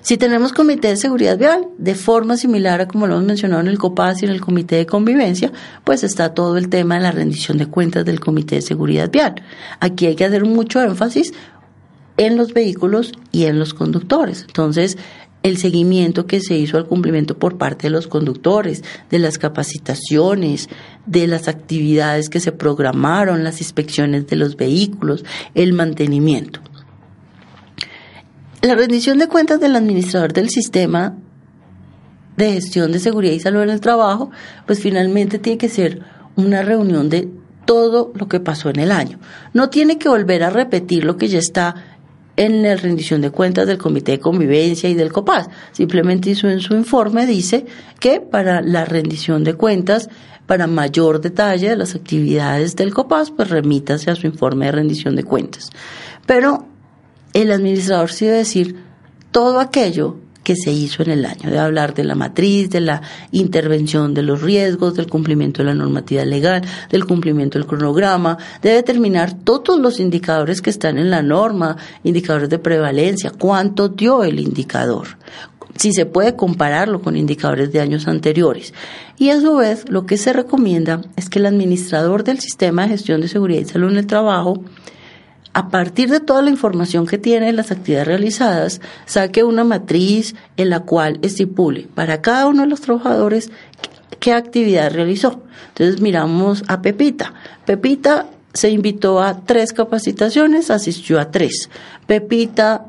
Si tenemos comité de seguridad vial, de forma similar a como lo hemos mencionado en el COPAS y en el comité de convivencia, pues está todo el tema de la rendición de cuentas del comité de seguridad vial. Aquí hay que hacer mucho énfasis en los vehículos y en los conductores. Entonces, el seguimiento que se hizo al cumplimiento por parte de los conductores, de las capacitaciones, de las actividades que se programaron, las inspecciones de los vehículos, el mantenimiento. La rendición de cuentas del administrador del sistema de gestión de seguridad y salud en el trabajo, pues finalmente tiene que ser una reunión de todo lo que pasó en el año. No tiene que volver a repetir lo que ya está en la rendición de cuentas del Comité de Convivencia y del COPAS. Simplemente hizo en su informe, dice que para la rendición de cuentas, para mayor detalle de las actividades del COPAS, pues remítase a su informe de rendición de cuentas. Pero el administrador sí debe decir todo aquello que se hizo en el año, de hablar de la matriz, de la intervención de los riesgos, del cumplimiento de la normativa legal, del cumplimiento del cronograma, de determinar todos los indicadores que están en la norma, indicadores de prevalencia, cuánto dio el indicador, si se puede compararlo con indicadores de años anteriores. Y a su vez, lo que se recomienda es que el administrador del sistema de gestión de seguridad y salud en el trabajo a partir de toda la información que tiene las actividades realizadas, saque una matriz en la cual estipule para cada uno de los trabajadores qué actividad realizó. Entonces miramos a Pepita. Pepita se invitó a tres capacitaciones, asistió a tres. Pepita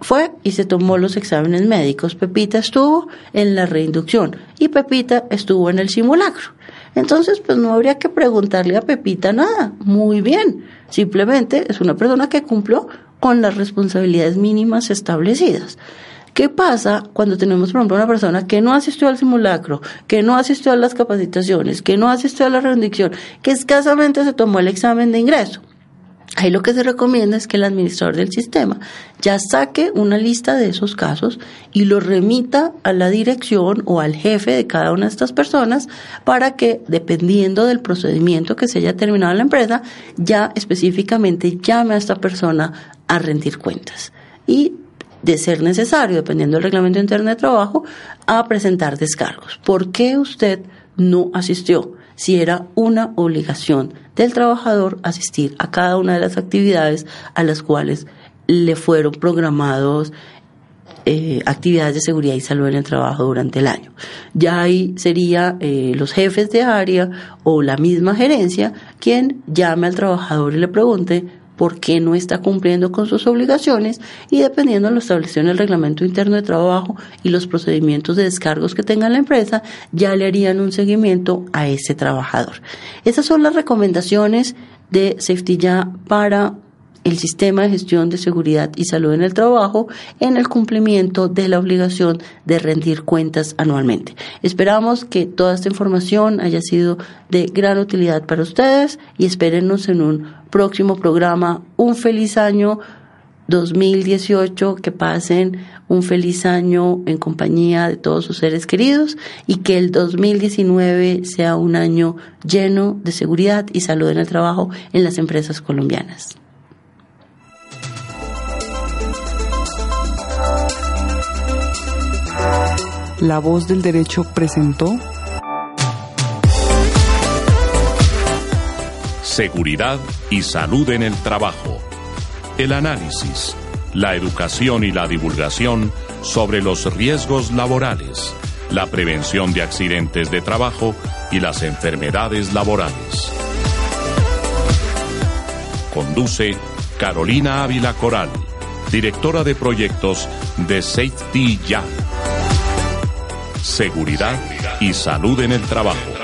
fue y se tomó los exámenes médicos. Pepita estuvo en la reinducción y Pepita estuvo en el simulacro. Entonces, pues no habría que preguntarle a Pepita nada. Muy bien. Simplemente es una persona que cumplió con las responsabilidades mínimas establecidas. ¿Qué pasa cuando tenemos, por ejemplo, una persona que no asistió al simulacro, que no asistió a las capacitaciones, que no asistió a la rendición, que escasamente se tomó el examen de ingreso? Ahí lo que se recomienda es que el administrador del sistema ya saque una lista de esos casos y lo remita a la dirección o al jefe de cada una de estas personas para que, dependiendo del procedimiento que se haya terminado en la empresa, ya específicamente llame a esta persona a rendir cuentas. Y de ser necesario, dependiendo del reglamento interno de trabajo, a presentar descargos. ¿Por qué usted no asistió? Si era una obligación del trabajador asistir a cada una de las actividades a las cuales le fueron programados eh, actividades de seguridad y salud en el trabajo durante el año. Ya ahí sería eh, los jefes de área o la misma gerencia quien llame al trabajador y le pregunte por qué no está cumpliendo con sus obligaciones y dependiendo de lo establecido en el reglamento interno de trabajo y los procedimientos de descargos que tenga la empresa, ya le harían un seguimiento a ese trabajador. Esas son las recomendaciones de Safety Ya para el sistema de gestión de seguridad y salud en el trabajo en el cumplimiento de la obligación de rendir cuentas anualmente. Esperamos que toda esta información haya sido de gran utilidad para ustedes y espérenos en un próximo programa. Un feliz año 2018, que pasen un feliz año en compañía de todos sus seres queridos y que el 2019 sea un año lleno de seguridad y salud en el trabajo en las empresas colombianas. La voz del derecho presentó Seguridad y salud en el trabajo. El análisis, la educación y la divulgación sobre los riesgos laborales, la prevención de accidentes de trabajo y las enfermedades laborales. Conduce Carolina Ávila Coral, directora de proyectos de Safety Ya seguridad y salud en el trabajo.